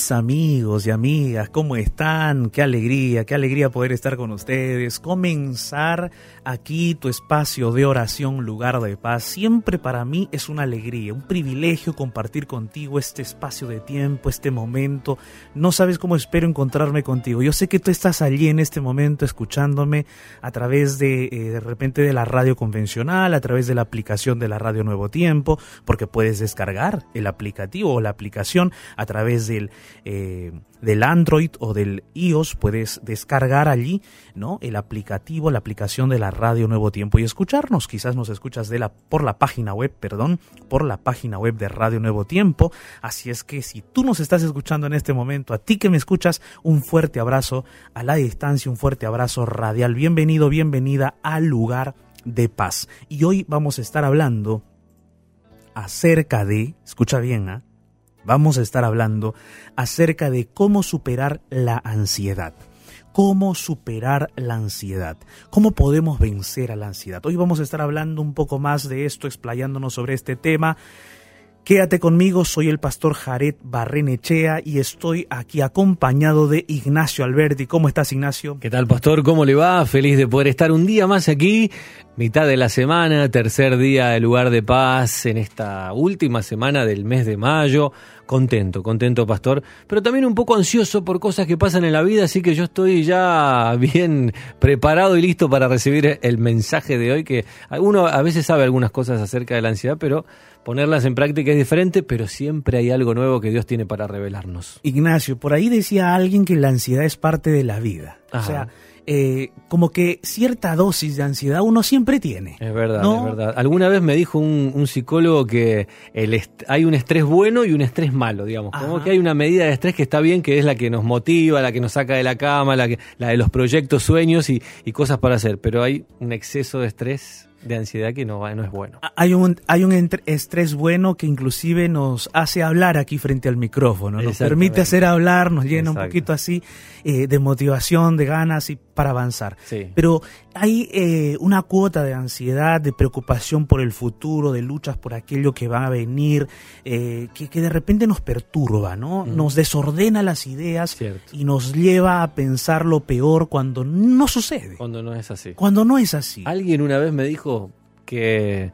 mis amigos y amigas, ¿cómo están? Qué alegría, qué alegría poder estar con ustedes. Comenzar aquí tu espacio de oración, lugar de paz. Siempre para mí es una alegría, un privilegio compartir contigo este espacio de tiempo, este momento. No sabes cómo espero encontrarme contigo. Yo sé que tú estás allí en este momento escuchándome a través de, eh, de repente de la radio convencional, a través de la aplicación de la radio Nuevo Tiempo, porque puedes descargar el aplicativo o la aplicación a través del, eh, del Android o del iOS, puedes descargar allí ¿no? el aplicativo, la aplicación de la radio Nuevo Tiempo y escucharnos. Quizás nos escuchas de la, por la página web, perdón, por la página web de Radio Nuevo Tiempo. Así es que si tú nos estás escuchando en este momento, a ti que me escuchas, un fuerte abrazo a la distancia, un fuerte abrazo radial. Bienvenido, bienvenida al lugar de paz. Y hoy vamos a estar hablando acerca de, escucha bien, ¿ah? Vamos a estar hablando acerca de cómo superar la ansiedad. Cómo superar la ansiedad. Cómo podemos vencer a la ansiedad. Hoy vamos a estar hablando un poco más de esto, explayándonos sobre este tema. Quédate conmigo, soy el pastor Jared Barrenechea y estoy aquí acompañado de Ignacio Alberti. ¿Cómo estás, Ignacio? ¿Qué tal, pastor? ¿Cómo le va? Feliz de poder estar un día más aquí, mitad de la semana, tercer día de lugar de paz en esta última semana del mes de mayo. Contento, contento, pastor, pero también un poco ansioso por cosas que pasan en la vida, así que yo estoy ya bien preparado y listo para recibir el mensaje de hoy, que uno a veces sabe algunas cosas acerca de la ansiedad, pero ponerlas en práctica es diferente, pero siempre hay algo nuevo que Dios tiene para revelarnos. Ignacio, por ahí decía alguien que la ansiedad es parte de la vida. O sea, eh, como que cierta dosis de ansiedad uno siempre tiene. Es verdad, es verdad. Alguna vez me dijo un, psicólogo que el hay un estrés bueno y un estrés malo, digamos. Como que hay una medida de estrés que está bien, que es la que nos motiva, la que nos saca de la cama, la, que, la de los proyectos, sueños y, y cosas para hacer. Pero hay un exceso de estrés de ansiedad que no, no es bueno. Hay un, hay un estrés bueno que inclusive nos hace hablar aquí frente al micrófono, nos permite hacer hablar, nos llena un poquito así eh, de motivación, de ganas y para avanzar. Pero hay eh, una cuota de ansiedad, de preocupación por el futuro, de luchas por aquello que va a venir, eh, que, que, de repente nos perturba, ¿no? Nos desordena las ideas y nos lleva a pensar lo peor cuando no sucede. Cuando no es así. Cuando no es así. Alguien una vez me dijo que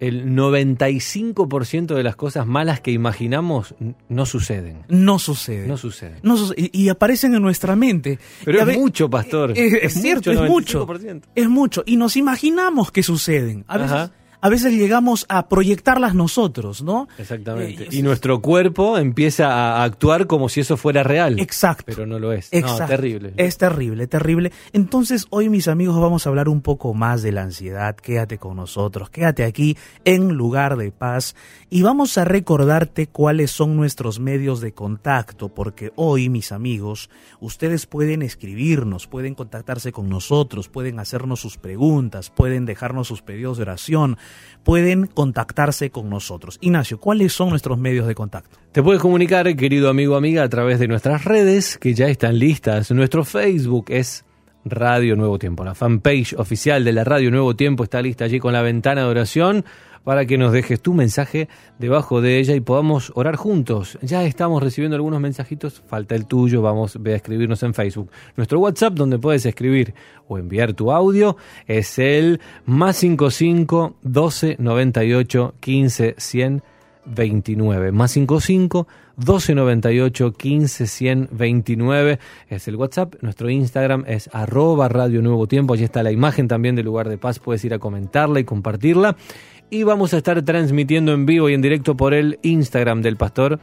el 95% de las cosas malas que imaginamos no suceden. No suceden. No suceden. y, aparecen en nuestra mente. Pero es mucho, pastor. Es, cierto, es mucho. Es mucho. Y nos imaginamos que suceden. A veces, a veces llegamos a proyectarlas nosotros, ¿no? Exactamente. Eh, y nuestro cuerpo empieza a actuar como si eso fuera real. Exacto. Pero no lo es. Exacto. No, terrible. Es terrible, terrible. Entonces, hoy, mis amigos, vamos a hablar un poco más de la ansiedad. Quédate con nosotros, quédate aquí en lugar de paz y vamos a recordarte cuáles son nuestros medios de contacto, porque hoy, mis amigos, ustedes pueden escribirnos, pueden contactarse con nosotros, pueden hacernos sus preguntas, pueden dejarnos sus pedidos de oración, pueden contactarse con nosotros. Ignacio, ¿cuáles son nuestros medios de contacto? Te puedes comunicar, querido amigo amiga, a través de nuestras redes que ya están listas. Nuestro Facebook es Radio Nuevo Tiempo. La fanpage oficial de la Radio Nuevo Tiempo está lista allí con la ventana de oración para que nos dejes tu mensaje debajo de ella y podamos orar juntos. Ya estamos recibiendo algunos mensajitos, falta el tuyo, vamos a escribirnos en Facebook. Nuestro WhatsApp donde puedes escribir o enviar tu audio es el más 55 12 98 15 100 29 más 55 1298 15 100 29 es el WhatsApp. Nuestro Instagram es arroba Radio Nuevo Tiempo. Allí está la imagen también del lugar de paz. Puedes ir a comentarla y compartirla y vamos a estar transmitiendo en vivo y en directo por el Instagram del pastor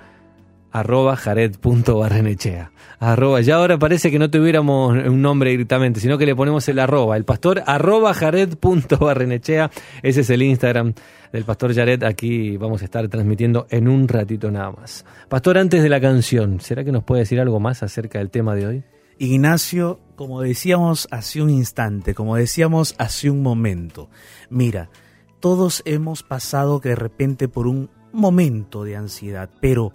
arroba jared.barrenechea. Arroba, ya ahora parece que no tuviéramos un nombre directamente, sino que le ponemos el arroba, el pastor arroba jared.barrenechea. Ese es el Instagram del pastor Jared. Aquí vamos a estar transmitiendo en un ratito nada más. Pastor, antes de la canción, ¿será que nos puede decir algo más acerca del tema de hoy? Ignacio, como decíamos hace un instante, como decíamos hace un momento, mira, todos hemos pasado de repente por un momento de ansiedad, pero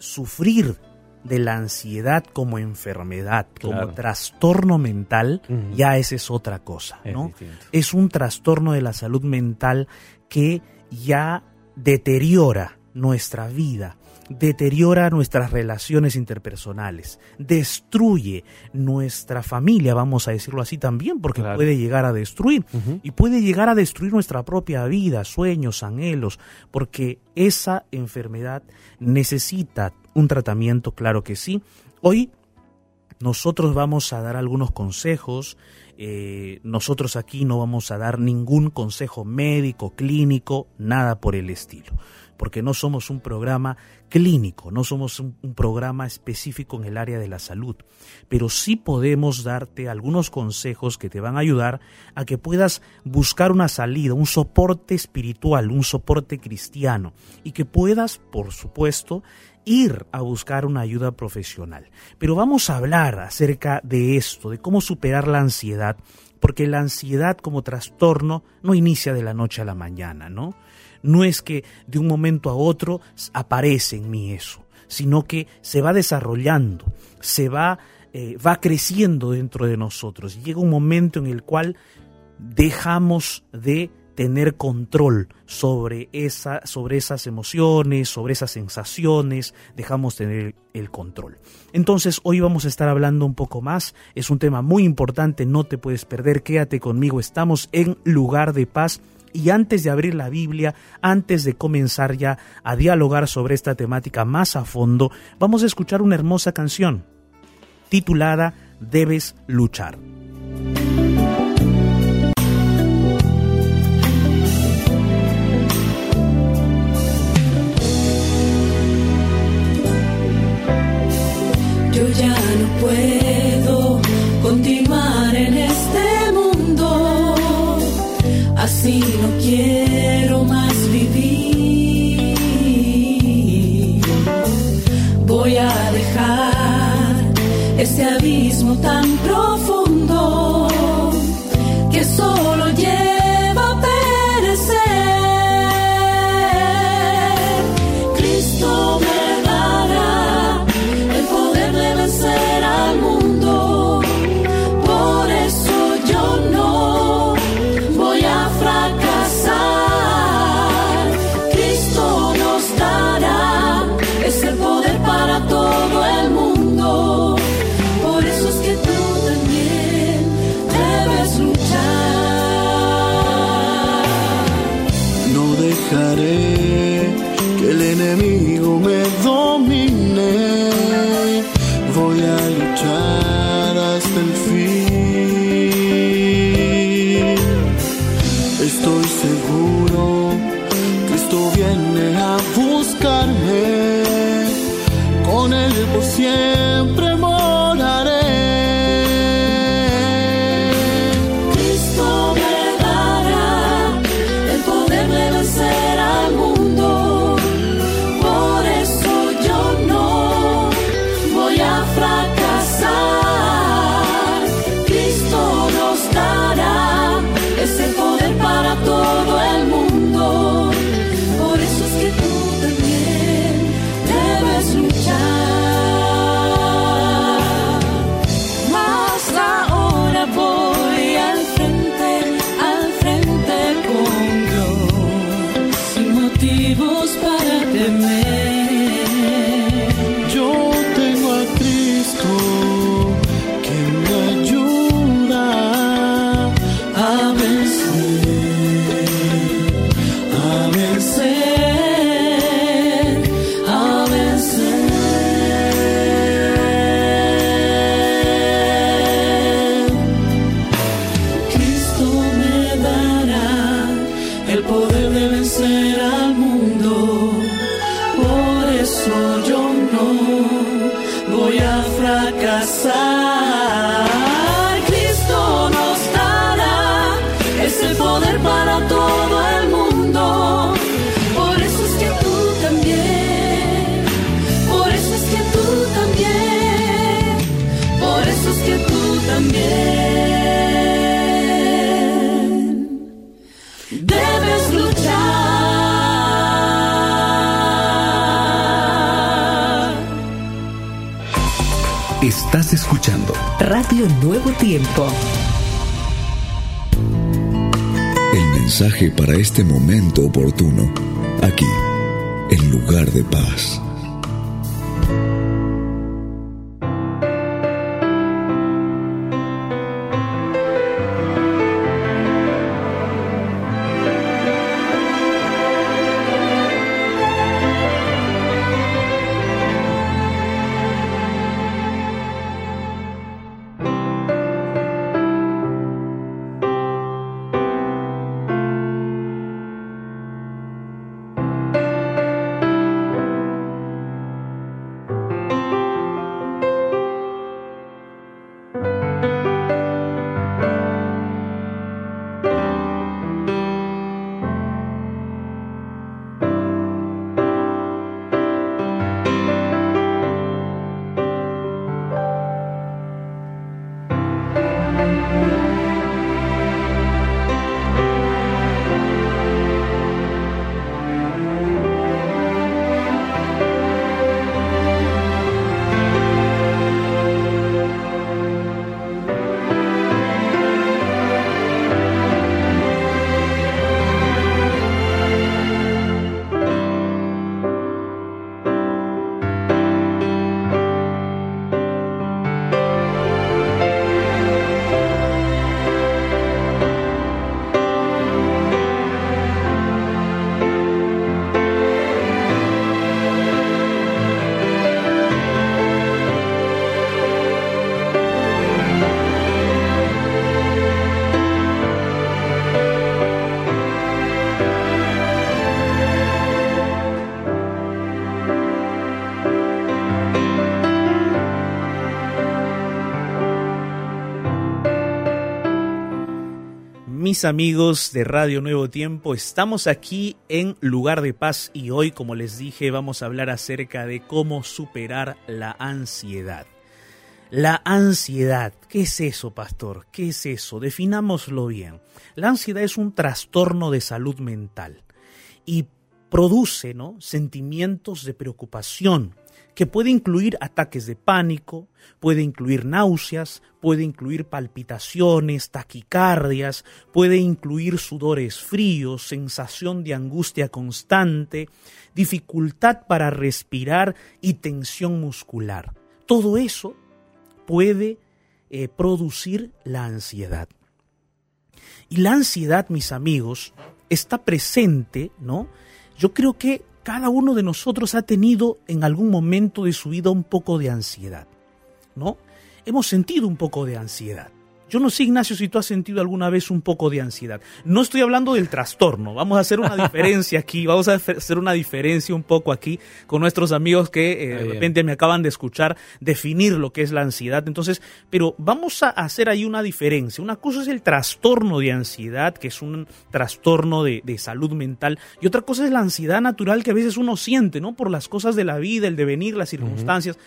sufrir de la ansiedad como enfermedad, como trastorno mental, ya esa es otra cosa, ¿no? Es, un trastorno de la salud mental que ya deteriora nuestra vida, deteriora nuestras relaciones interpersonales, destruye nuestra familia, vamos a decirlo así también, porque puede llegar a destruir. Y puede llegar a destruir nuestra propia vida, sueños, anhelos, porque esa enfermedad necesita un tratamiento, claro que sí. Hoy nosotros vamos a dar algunos consejos, eh, nosotros aquí no vamos a dar ningún consejo médico, clínico, nada por el estilo porque no somos un programa clínico, no somos un, programa específico en el área de la salud, pero sí podemos darte algunos consejos que te van a ayudar a que puedas buscar una salida, un soporte espiritual, un soporte cristiano, y que puedas, por supuesto, ir a buscar una ayuda profesional. Pero vamos a hablar acerca de esto, de cómo superar la ansiedad, porque la ansiedad como trastorno no inicia de la noche a la mañana, ¿no? No es que de un momento a otro aparece en mí eso, sino que se va desarrollando, se va, eh, va creciendo dentro de nosotros. Llega un momento en el cual dejamos de tener control sobre, esa, sobre esas emociones, sobre esas sensaciones, dejamos tener el control. Entonces hoy vamos a estar hablando un poco más, es un tema muy importante, no te puedes perder, quédate conmigo, estamos en lugar de paz y antes de abrir la Biblia, antes de comenzar ya a dialogar sobre esta temática más a fondo, vamos a escuchar una hermosa canción titulada Debes luchar. Ese abismo tan profundo que solo Estás escuchando Radio Nuevo Tiempo. el mensaje para este momento oportuno, aquí, en lugar de paz. Mis amigos de Radio Nuevo Tiempo? Estamos aquí en Lugar de Paz y hoy, como les dije, vamos a hablar acerca de cómo superar la ansiedad. La ansiedad, ¿qué es eso, pastor? ¿Qué es eso? Definámoslo bien. La ansiedad es un trastorno de salud mental y produce ¿no? sentimientos de preocupación, que puede incluir ataques de pánico, puede incluir náuseas, puede incluir palpitaciones, taquicardias, puede incluir sudores fríos, sensación de angustia constante, dificultad para respirar y tensión muscular. Todo eso puede eh, producir la ansiedad. Y la ansiedad, mis amigos, está presente, ¿no? Yo creo que cada uno de nosotros ha tenido en algún momento de su vida un poco de ansiedad, ¿no? Hemos sentido un poco de ansiedad. Yo no sé, Ignacio, si tú has sentido alguna vez un poco de ansiedad. No estoy hablando del trastorno, vamos a hacer una diferencia aquí, vamos a hacer una diferencia un poco aquí con nuestros amigos que eh, de repente me acaban de escuchar definir lo que es la ansiedad. Entonces, pero vamos a hacer ahí una diferencia. Una cosa es el trastorno de ansiedad, que es un trastorno de, de salud mental, y otra cosa es la ansiedad natural que a veces uno siente, ¿no? Por las cosas de la vida, el devenir, las circunstancias.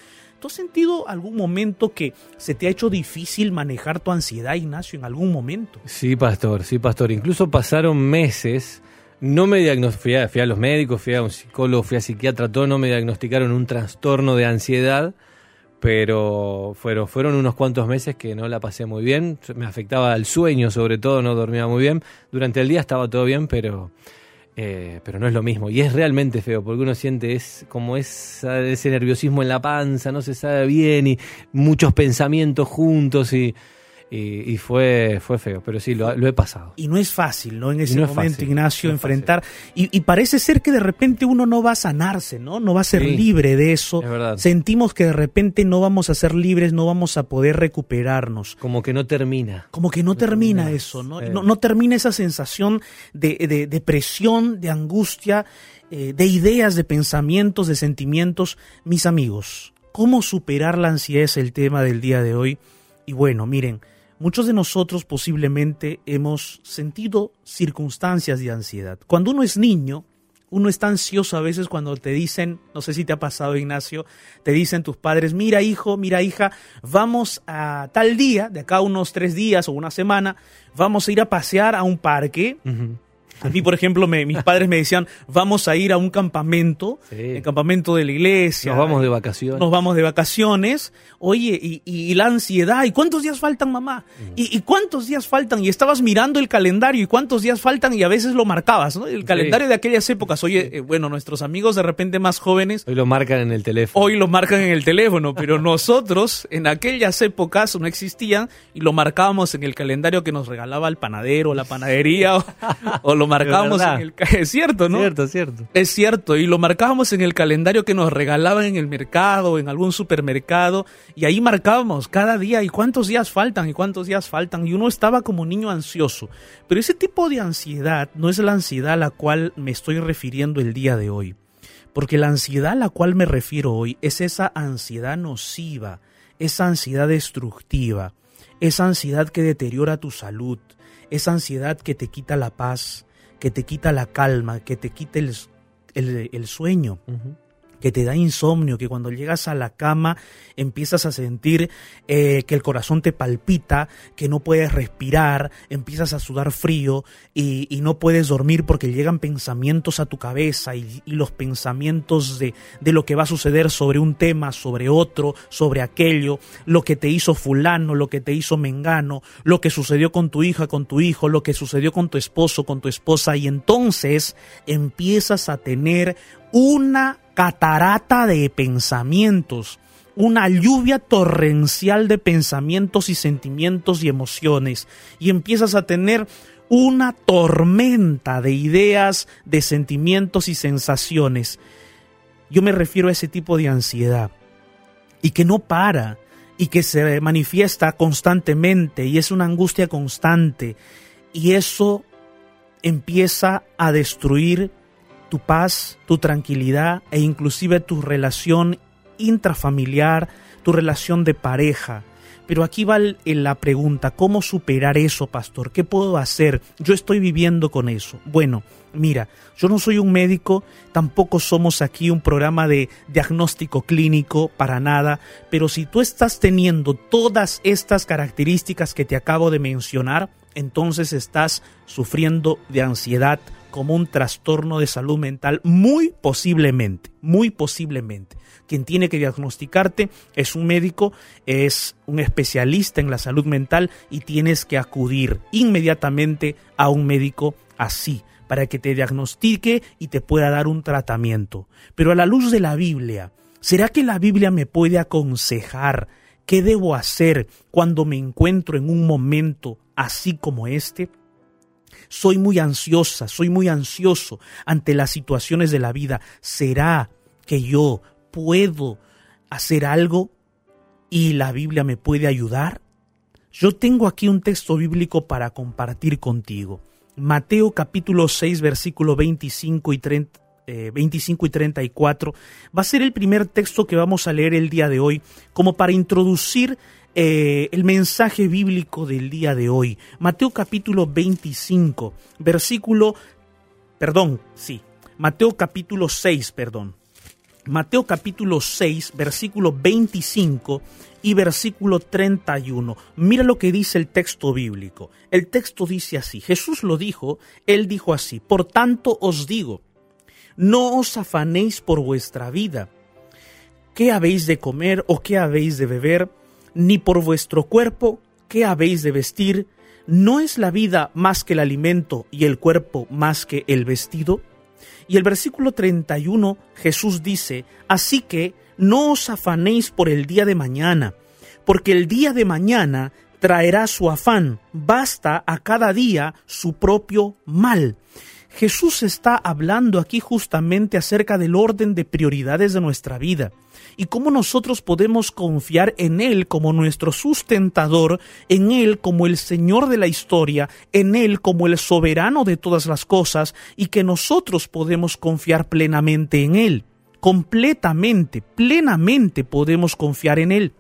¿Tú has sentido algún momento que se te ha hecho difícil manejar tu ansiedad, Ignacio, en algún momento? Sí, pastor, sí, pastor. Incluso pasaron meses, no me diagnosticaron, fui, a los médicos, fui a un psicólogo, fui a psiquiatra, todo no me diagnosticaron un trastorno de ansiedad, pero fueron, fueron unos cuantos meses que no la pasé muy bien, me afectaba el sueño sobre todo, no dormía muy bien. Durante el día estaba todo bien, pero eh, pero no es lo mismo. Y es realmente feo, porque uno siente es como es, ese nerviosismo en la panza, no se sabe bien, y muchos pensamientos juntos, y, y, y fue, fue feo, pero sí, lo, lo, he pasado. Y no es fácil, ¿no? En ese no momento, fácil, Ignacio, no enfrentar. Y, y, parece ser que de repente uno no va a sanarse, ¿no? No va a ser sí, libre de eso. Sentimos que de repente no vamos a ser libres, no vamos a poder recuperarnos. Como que no termina. Como que no, termina, termina, eso, ¿no? Eh. ¿no? No, termina esa sensación de, de, de presión, de angustia, eh, de ideas, de pensamientos, de sentimientos. Mis amigos, ¿cómo superar la ansiedad es el tema del día de hoy? Y bueno, miren, Muchos de nosotros posiblemente hemos sentido circunstancias de ansiedad. Cuando uno es niño, uno está ansioso a veces cuando te dicen, no sé si te ha pasado Ignacio, te dicen tus padres, mira hijo, mira hija, vamos a tal día, de acá unos tres días o una semana, vamos a ir a pasear a un parque. A mí, por ejemplo, me, mis padres me decían, vamos a ir a un campamento, sí. el campamento de la iglesia. Nos vamos de vacaciones. Nos vamos de vacaciones. Oye, y, y la ansiedad, ¿y cuántos días faltan, mamá? Mm. ¿Y, ¿Y, cuántos días faltan? Y estabas mirando el calendario, ¿y cuántos días faltan? Y a veces lo marcabas, ¿no? El calendario sí. de aquellas épocas. Oye, sí. eh, bueno, nuestros amigos de repente más jóvenes. Hoy lo marcan en el teléfono. Hoy lo marcan en el teléfono, pero nosotros en aquellas épocas no existían y lo marcábamos en el calendario que nos regalaba el panadero, la panadería, o, o lo marcábamos en el es cierto, ¿no? Cierto, cierto. Es cierto, y lo marcábamos en el calendario que nos regalaban en el mercado, en algún supermercado, y ahí marcábamos cada día y cuántos días faltan y cuántos días faltan, y uno estaba como niño ansioso. Pero ese tipo de ansiedad no es la ansiedad a la cual me estoy refiriendo el día de hoy. Porque la ansiedad a la cual me refiero hoy es esa ansiedad nociva, esa ansiedad destructiva, esa ansiedad que deteriora tu salud, esa ansiedad que te quita la paz, que te quita la calma, que te quita el, el, sueño. Que te da insomnio, que cuando llegas a la cama empiezas a sentir eh, que el corazón te palpita, que no puedes respirar, empiezas a sudar frío y, no puedes dormir porque llegan pensamientos a tu cabeza y, y, los pensamientos de, de lo que va a suceder sobre un tema, sobre otro, sobre aquello, lo que te hizo fulano, lo que te hizo mengano, lo que sucedió con tu hija, con tu hijo, lo que sucedió con tu esposo, con tu esposa y entonces empiezas a tener una catarata de pensamientos, una lluvia torrencial de pensamientos y sentimientos y emociones, y empiezas a tener una tormenta de ideas, de sentimientos y sensaciones. Yo me refiero a ese tipo de ansiedad, y que no para, y que se manifiesta constantemente, y es una angustia constante, y eso empieza a destruir tu paz, tu tranquilidad e inclusive tu relación intrafamiliar, tu relación de pareja. Pero aquí va la pregunta, ¿cómo superar eso, pastor? ¿Qué puedo hacer? Yo estoy viviendo con eso. Bueno, mira, yo no soy un médico, tampoco somos aquí un programa de diagnóstico clínico para nada, pero si tú estás teniendo todas estas características que te acabo de mencionar, entonces estás sufriendo de ansiedad como un trastorno de salud mental muy posiblemente, muy posiblemente. Quien tiene que diagnosticarte es un médico, es un especialista en la salud mental y tienes que acudir inmediatamente a un médico así para que te diagnostique y te pueda dar un tratamiento. Pero a la luz de la Biblia, ¿será que la Biblia me puede aconsejar qué debo hacer cuando me encuentro en un momento así como este? Soy muy ansiosa, soy muy ansioso ante las situaciones de la vida. ¿Será que yo puedo hacer algo y la Biblia me puede ayudar? Yo tengo aquí un texto bíblico para compartir contigo. Mateo capítulo 6 versículo 25 y 30, eh, 25 y 34 va a ser el primer texto que vamos a leer el día de hoy como para introducir eh, el mensaje bíblico del día de hoy. Mateo capítulo 25 versículo, perdón, sí, Mateo capítulo 6, perdón. Mateo capítulo 6, versículo 25 y versículo 31. Mira lo que dice el texto bíblico. El texto dice así, Jesús lo dijo, él dijo así, por tanto os digo, no os afanéis por vuestra vida, qué habéis de comer o qué habéis de beber, ni por vuestro cuerpo, qué habéis de vestir, ¿no es la vida más que el alimento y el cuerpo más que el vestido? Y el versículo 31 Jesús dice, así que no os afanéis por el día de mañana, porque el día de mañana traerá su afán, basta a cada día su propio mal. Jesús está hablando aquí justamente acerca del orden de prioridades de nuestra vida y cómo nosotros podemos confiar en Él como nuestro sustentador, en Él como el Señor de la historia, en Él como el soberano de todas las cosas y que nosotros podemos confiar plenamente en Él. Completamente, plenamente podemos confiar en Él.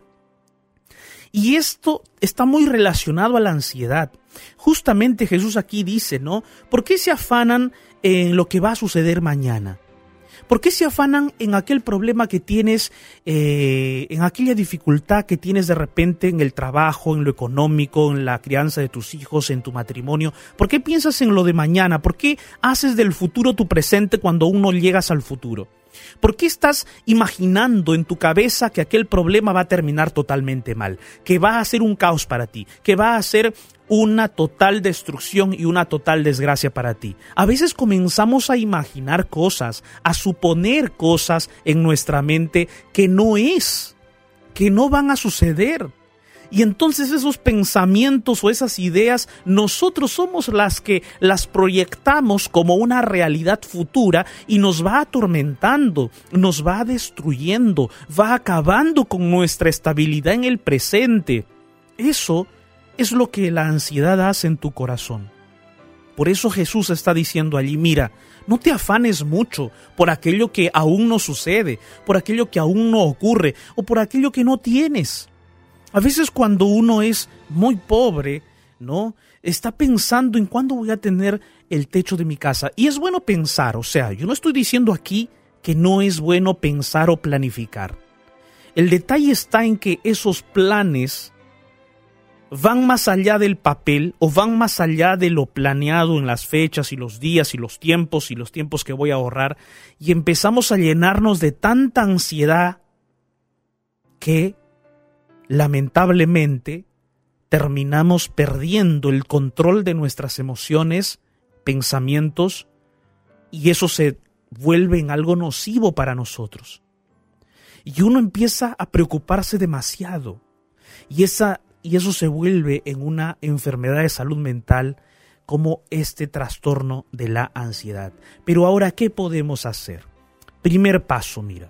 Y esto está muy relacionado a la ansiedad. Justamente Jesús aquí dice, ¿no? ¿Por qué se afanan en lo que va a suceder mañana? ¿Por qué se afanan en aquel problema que tienes, eh, en aquella dificultad que tienes de repente en el trabajo, en lo económico, en la crianza de tus hijos, en tu matrimonio? ¿Por qué piensas en lo de mañana? ¿Por qué haces del futuro tu presente cuando aún no llegas al futuro? ¿Por qué estás imaginando en tu cabeza que aquel problema va a terminar totalmente mal? Que va a ser un caos para ti, que va a ser una total destrucción y una total desgracia para ti. A veces comenzamos a imaginar cosas, a suponer cosas en nuestra mente que no es, que no van a suceder. Y entonces esos pensamientos o esas ideas, nosotros somos las que las proyectamos como una realidad futura y nos va atormentando, nos va destruyendo, va acabando con nuestra estabilidad en el presente. Eso es lo que la ansiedad hace en tu corazón. Por eso Jesús está diciendo allí, mira, no te afanes mucho por aquello que aún no sucede, por aquello que aún no ocurre o por aquello que no tienes. A veces cuando uno es muy pobre, ¿no? Está pensando en cuándo voy a tener el techo de mi casa. Y es bueno pensar, o sea, yo no estoy diciendo aquí que no es bueno pensar o planificar. El detalle está en que esos planes van más allá del papel o van más allá de lo planeado en las fechas y los días y los tiempos y los tiempos que voy a ahorrar y empezamos a llenarnos de tanta ansiedad que lamentablemente terminamos perdiendo el control de nuestras emociones, pensamientos, y eso se vuelve en algo nocivo para nosotros. Y uno empieza a preocuparse demasiado, y, esa, y eso se vuelve en una enfermedad de salud mental como este trastorno de la ansiedad. Pero ahora, ¿qué podemos hacer? Primer paso, mira.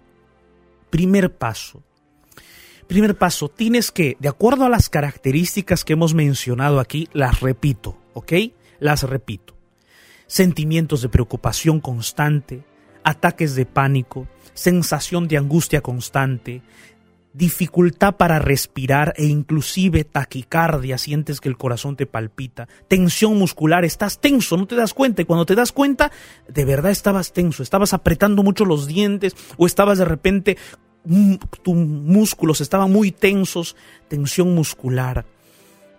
Primer paso Primer paso, tienes que, de acuerdo a las características que hemos mencionado aquí, las repito, ¿ok? Las repito. Sentimientos de preocupación constante, ataques de pánico, sensación de angustia constante, dificultad para respirar e inclusive taquicardia, sientes que el corazón te palpita, tensión muscular, estás tenso, no te das cuenta y cuando te das cuenta, de verdad estabas tenso, estabas apretando mucho los dientes o estabas de repente, tus músculos estaban muy tensos, tensión muscular,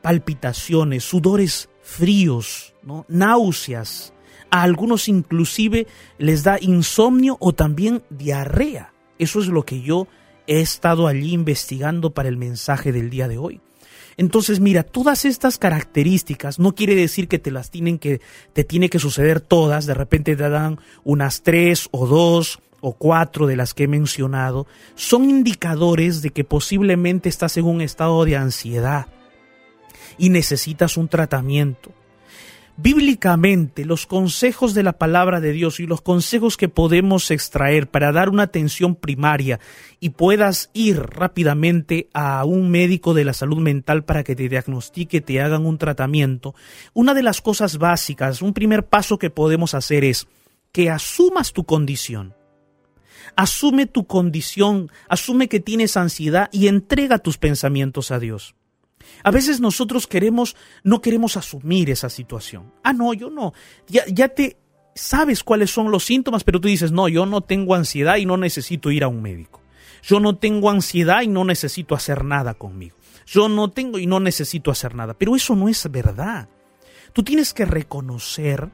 palpitaciones, sudores fríos, ¿no? náuseas, a algunos inclusive les da insomnio o también diarrea. Eso es lo que yo he estado allí investigando para el mensaje del día de hoy. Entonces, mira, todas estas características no quiere decir que te las tienen que, te tiene que suceder todas, de repente te dan unas tres o dos o cuatro de las que he mencionado, son indicadores de que posiblemente estás en un estado de ansiedad y necesitas un tratamiento. Bíblicamente, los consejos de la palabra de Dios y los consejos que podemos extraer para dar una atención primaria y puedas ir rápidamente a un médico de la salud mental para que te diagnostique, te hagan un tratamiento, una de las cosas básicas, un primer paso que podemos hacer es que asumas tu condición. Asume tu condición, asume que tienes ansiedad y entrega tus pensamientos a Dios. A veces nosotros queremos, no queremos asumir esa situación. Ah, no, yo no. Ya, ya te sabes cuáles son los síntomas, pero tú dices, no, yo no tengo ansiedad y no necesito ir a un médico. Yo no tengo ansiedad y no necesito hacer nada conmigo. Yo no tengo y no necesito hacer nada. Pero eso no es verdad. Tú tienes que reconocer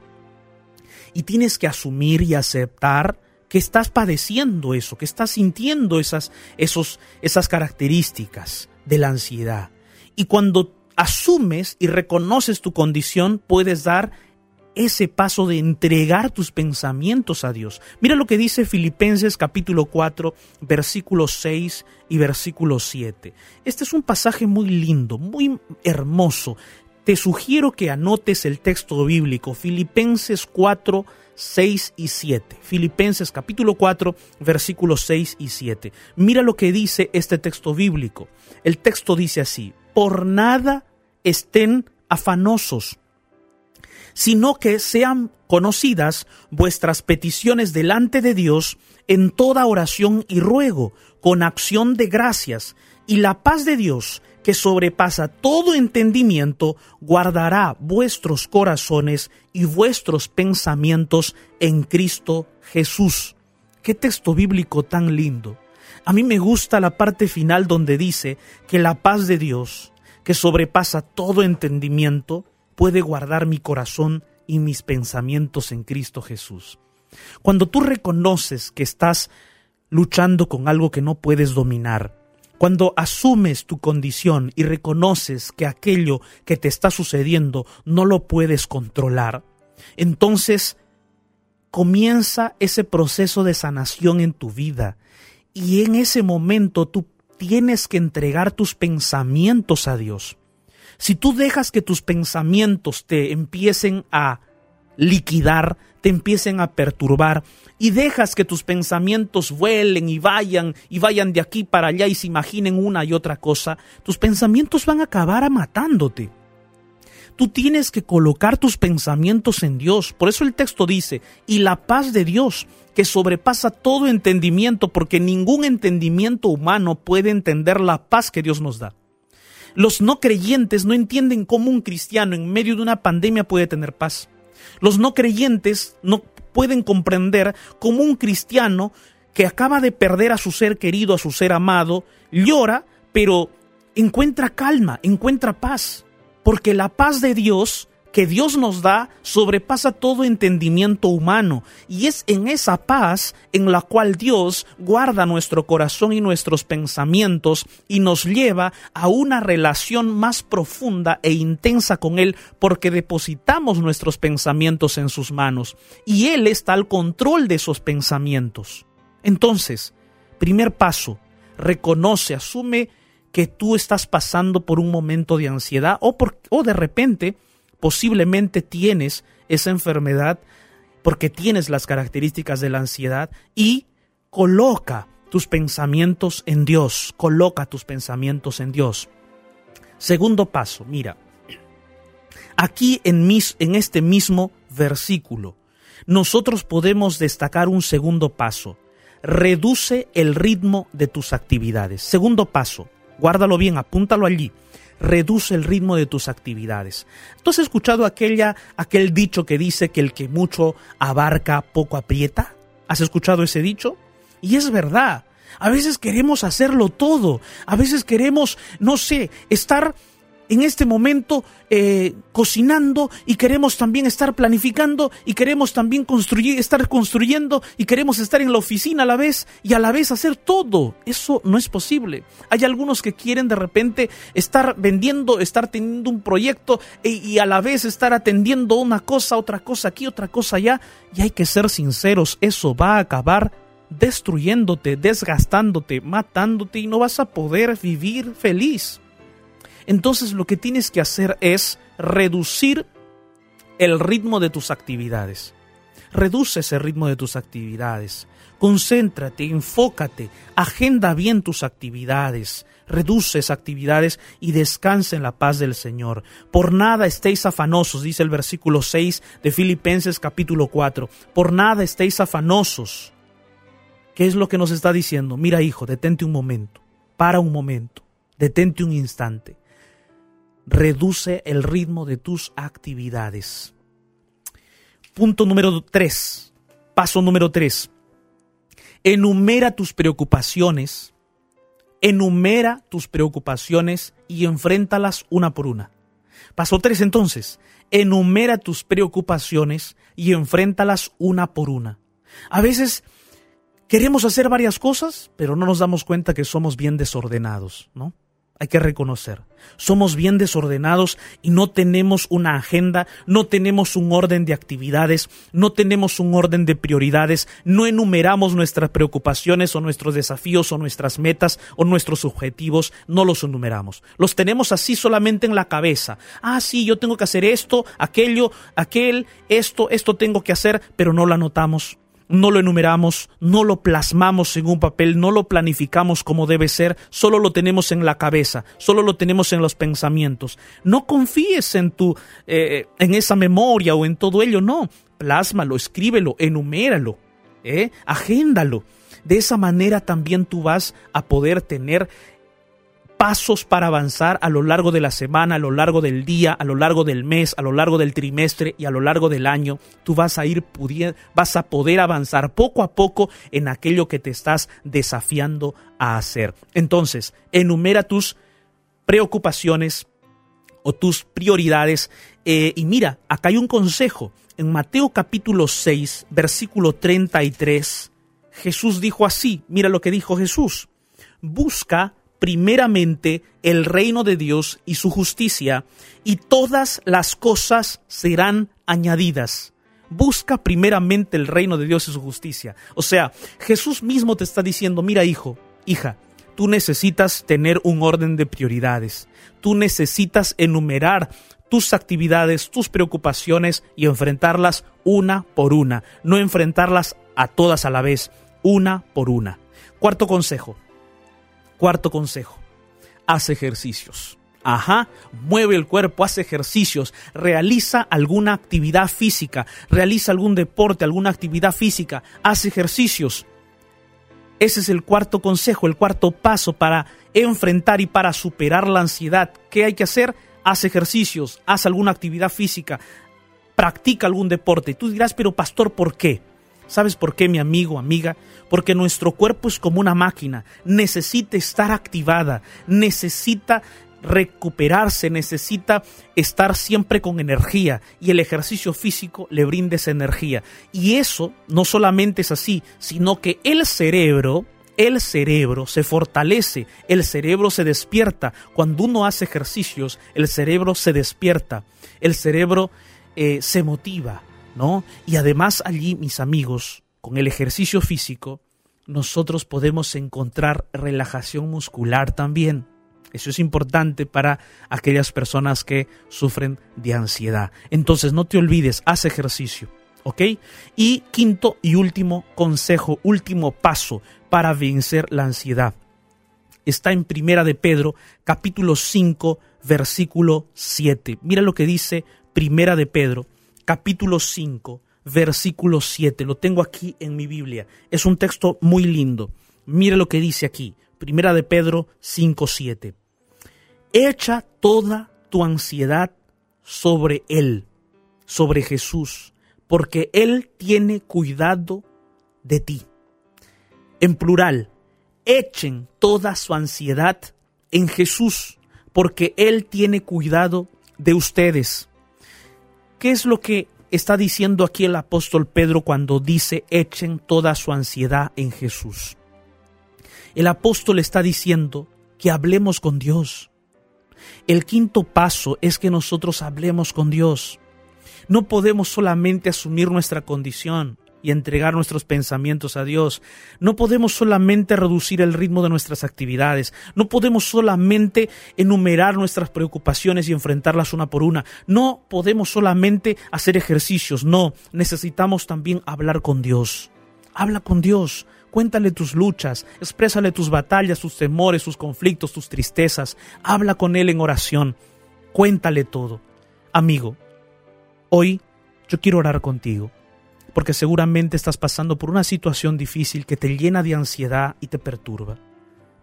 y tienes que asumir y aceptar que estás padeciendo eso, que estás sintiendo esas, esos, esas características de la ansiedad. Y cuando asumes y reconoces tu condición, puedes dar ese paso de entregar tus pensamientos a Dios. Mira lo que dice Filipenses capítulo 4, versículo 6 y versículo 7. Este es un pasaje muy lindo, muy hermoso. Te sugiero que anotes el texto bíblico, Filipenses 4, 6 y 7. Filipenses capítulo 4, versículos 6 y 7. Mira lo que dice este texto bíblico. El texto dice así, por nada estén afanosos, sino que sean conocidas vuestras peticiones delante de Dios en toda oración y ruego, con acción de gracias, y la paz de Dios, que sobrepasa todo entendimiento, guardará vuestros corazones y vuestros pensamientos en Cristo Jesús. Qué texto bíblico tan lindo. A mí me gusta la parte final donde dice que la paz de Dios, que sobrepasa todo entendimiento, puede guardar mi corazón y mis pensamientos en Cristo Jesús. Cuando tú reconoces que estás luchando con algo que no puedes dominar, cuando asumes tu condición y reconoces que aquello que te está sucediendo no lo puedes controlar, entonces comienza ese proceso de sanación en tu vida y en ese momento tú tienes que entregar tus pensamientos a Dios. Si tú dejas que tus pensamientos te empiecen a liquidar, te empiecen a perturbar y dejas que tus pensamientos vuelen y vayan y vayan de aquí para allá y se imaginen una y otra cosa, tus pensamientos van a acabar matándote. Tú tienes que colocar tus pensamientos en Dios. Por eso el texto dice, y la paz de Dios, que sobrepasa todo entendimiento, porque ningún entendimiento humano puede entender la paz que Dios nos da. Los no creyentes no entienden cómo un cristiano en medio de una pandemia puede tener paz. Los no creyentes no pueden comprender cómo un cristiano que acaba de perder a su ser querido, a su ser amado, llora, pero encuentra calma, encuentra paz porque la paz de Dios que Dios nos da sobrepasa todo entendimiento humano y es en esa paz en la cual Dios guarda nuestro corazón y nuestros pensamientos y nos lleva a una relación más profunda e intensa con Él porque depositamos nuestros pensamientos en sus manos y Él está al control de esos pensamientos. Entonces, primer paso, reconoce, asume que tú estás pasando por un momento de ansiedad o, por, o de repente posiblemente tienes esa enfermedad porque tienes las características de la ansiedad y coloca tus pensamientos en Dios, coloca tus pensamientos en Dios. Segundo paso, mira, aquí en, mis, en este mismo versículo, nosotros podemos destacar un segundo paso, reduce el ritmo de tus actividades. Segundo paso, guárdalo bien, apúntalo allí. Reduce el ritmo de tus actividades. ¿Tú has escuchado aquella, aquel dicho que dice que el que mucho abarca, poco aprieta? ¿Has escuchado ese dicho? Y es verdad. A veces queremos hacerlo todo. A veces queremos, no sé, estar en este momento eh, cocinando y queremos también estar planificando y queremos también construir, estar construyendo y queremos estar en la oficina a la vez y a la vez hacer todo. Eso no es posible. Hay algunos que quieren de repente estar vendiendo, estar teniendo un proyecto e- y a la vez estar atendiendo una cosa, otra cosa aquí, otra cosa allá. Y hay que ser sinceros, eso va a acabar destruyéndote, desgastándote, matándote y no vas a poder vivir feliz. Entonces lo que tienes que hacer es reducir el ritmo de tus actividades. Reduce ese ritmo de tus actividades. Concéntrate, enfócate, agenda bien tus actividades. Reduce esas actividades y descansa en la paz del Señor. Por nada estéis afanosos, dice el versículo 6 de Filipenses capítulo 4. Por nada estéis afanosos. ¿Qué es lo que nos está diciendo? Mira, hijo, detente un momento. Para un momento. Detente un instante reduce el ritmo de tus actividades. Punto número 3. Paso número 3. Enumera tus preocupaciones. Enumera tus preocupaciones y enfréntalas una por una. Paso 3 entonces. Enumera tus preocupaciones y enfréntalas una por una. A veces queremos hacer varias cosas, pero no nos damos cuenta que somos bien desordenados, ¿no? Hay que reconocer. Somos bien desordenados y no tenemos una agenda, no tenemos un orden de actividades, no tenemos un orden de prioridades, no enumeramos nuestras preocupaciones o nuestros desafíos o nuestras metas o nuestros objetivos, no los enumeramos. Los tenemos así solamente en la cabeza. Ah, sí, yo tengo que hacer esto, aquello, aquel, esto, esto tengo que hacer, pero no lo anotamos no lo enumeramos, no lo plasmamos en un papel, no lo planificamos como debe ser, solo lo tenemos en la cabeza, solo lo tenemos en los pensamientos. No confíes en tu, eh, en esa memoria o en todo ello, no. Plásmalo, escríbelo, enuméralo, ¿eh? agéndalo. De esa manera también tú vas a poder tener pasos para avanzar a lo largo de la semana, a lo largo del día, a lo largo del mes, a lo largo del trimestre y a lo largo del año. Tú vas a ir vas a poder avanzar poco a poco en aquello que te estás desafiando a hacer. Entonces, enumera tus preocupaciones o tus prioridades. eh, y mira, acá hay un consejo. En Mateo capítulo 6, versículo 33, Jesús dijo así, mira lo que dijo Jesús. Busca primeramente el reino de Dios y su justicia, y todas las cosas serán añadidas. Busca primeramente el reino de Dios y su justicia. O sea, Jesús mismo te está diciendo, mira hijo, hija, tú necesitas tener un orden de prioridades. Tú necesitas enumerar tus actividades, tus preocupaciones y enfrentarlas una por una. No enfrentarlas a todas a la vez, una por una. Cuarto consejo, Cuarto consejo, haz ejercicios. Ajá, mueve el cuerpo, haz ejercicios, realiza alguna actividad física, realiza algún deporte, alguna actividad física, haz ejercicios. Ese es el cuarto consejo, el cuarto paso para enfrentar y para superar la ansiedad. ¿Qué hay que hacer? Haz ejercicios, haz alguna actividad física, practica algún deporte. Tú dirás, pero pastor, ¿por qué? ¿Sabes por qué, mi amigo, amiga? Porque nuestro cuerpo es como una máquina, necesita estar activada, necesita recuperarse, necesita estar siempre con energía. Y el ejercicio físico le brinda esa energía. Y eso no solamente es así, sino que el cerebro, el cerebro se fortalece, el cerebro se despierta. Cuando uno hace ejercicios, el cerebro se despierta, el cerebro eh, se motiva, Y además allí, mis amigos, con el ejercicio físico, nosotros podemos encontrar relajación muscular también. Eso es importante para aquellas personas que sufren de ansiedad. Entonces, no te olvides, haz ejercicio, ¿ok? Y quinto y último consejo, último paso para vencer la ansiedad. Está en Primera de Pedro, capítulo 5, versículo 7. Mira lo que dice Primera de Pedro, capítulo 5, versículo 7. Lo tengo aquí en mi Biblia. Es un texto muy lindo. Mire lo que dice aquí. Primera de Pedro 5, 7. Echa toda tu ansiedad sobre Él, sobre Jesús, porque Él tiene cuidado de ti. En plural, echen toda su ansiedad en Jesús, porque Él tiene cuidado de ustedes. ¿Qué es lo que está diciendo aquí el apóstol Pedro cuando dice echen toda su ansiedad en Jesús? El apóstol está diciendo que hablemos con Dios. El quinto paso es que nosotros hablemos con Dios. No podemos solamente asumir nuestra condición y entregar nuestros pensamientos a Dios. No podemos solamente reducir el ritmo de nuestras actividades. No podemos solamente enumerar nuestras preocupaciones y enfrentarlas una por una. No podemos solamente hacer ejercicios. No, necesitamos también hablar con Dios. Habla con Dios. Cuéntale tus luchas, exprésale tus batallas, tus temores, tus conflictos, tus tristezas. Habla con Él en oración. Cuéntale todo. Amigo, hoy yo quiero orar contigo porque seguramente estás pasando por una situación difícil que te llena de ansiedad y te perturba.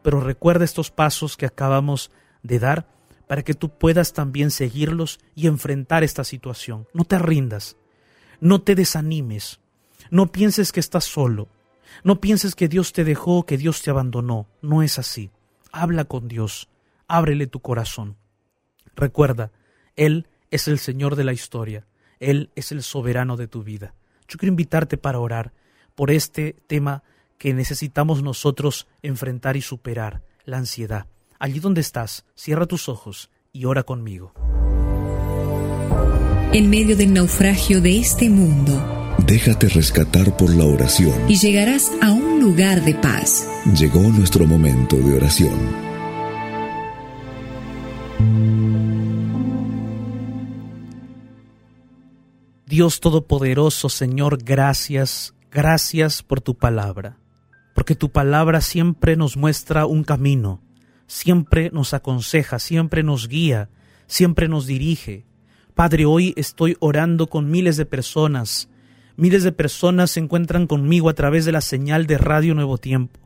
Pero recuerda estos pasos que acabamos de dar para que tú puedas también seguirlos y enfrentar esta situación. No te rindas, no te desanimes, no pienses que estás solo, no pienses que Dios te dejó, que Dios te abandonó. No es así. Habla con Dios, ábrele tu corazón. Recuerda, Él es el Señor de la historia, Él es el soberano de tu vida. Yo quiero invitarte para orar por este tema que necesitamos nosotros enfrentar y superar, la ansiedad. Allí donde estás, cierra tus ojos y ora conmigo. En medio del naufragio de este mundo, Déjate rescatar por la oración. y llegarás a un lugar de paz. Llegó nuestro momento de oración. Dios Todopoderoso, Señor, gracias, gracias por tu palabra, porque tu palabra siempre nos muestra un camino, siempre nos aconseja, siempre nos guía, siempre nos dirige. Padre, hoy estoy orando con miles de personas, miles de personas se encuentran conmigo a través de la señal de Radio Nuevo Tiempo,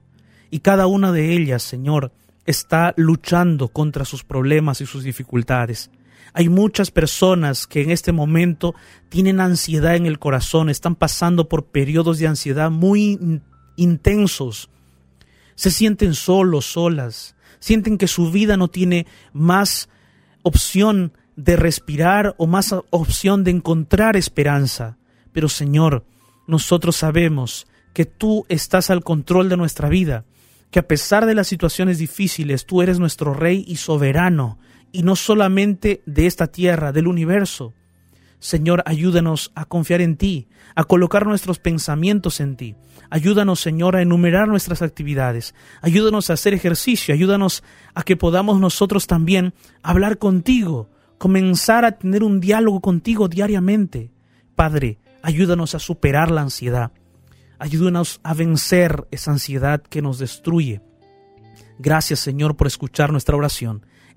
y cada una de ellas, Señor, está luchando contra sus problemas y sus dificultades. Hay muchas personas que en este momento tienen ansiedad en el corazón, están pasando por periodos de ansiedad muy in- intensos. Se sienten solos, solas, sienten que su vida no tiene más opción de respirar o más opción de encontrar esperanza. Pero Señor, nosotros sabemos que tú estás al control de nuestra vida, que a pesar de las situaciones difíciles, tú eres nuestro Rey y soberano, y no solamente de esta tierra, del universo. Señor, ayúdanos a confiar en ti, a colocar nuestros pensamientos en ti. Ayúdanos, Señor, a enumerar nuestras actividades. Ayúdanos a hacer ejercicio. Ayúdanos a que podamos nosotros también hablar contigo, comenzar a tener un diálogo contigo diariamente. Padre, ayúdanos a superar la ansiedad. Ayúdanos a vencer esa ansiedad que nos destruye. Gracias, Señor, por escuchar nuestra oración.